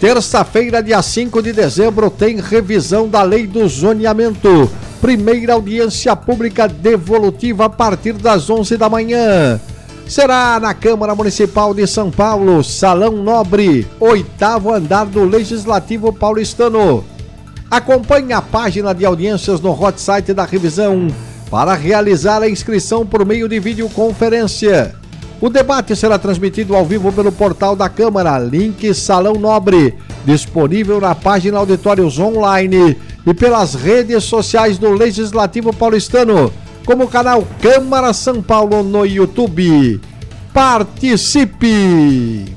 Terça-feira, dia 5 de dezembro, tem revisão da lei do zoneamento. Primeira audiência pública devolutiva a partir das 11 da manhã. Será na Câmara Municipal de São Paulo, Salão Nobre, oitavo andar do Legislativo Paulistano. Acompanhe a página de audiências no hot site da revisão para realizar a inscrição por meio de videoconferência. O debate será transmitido ao vivo pelo portal da Câmara, link Salão Nobre, disponível na página Auditórios Online e pelas redes sociais do Legislativo Paulistano, como o canal Câmara São Paulo no YouTube. Participe!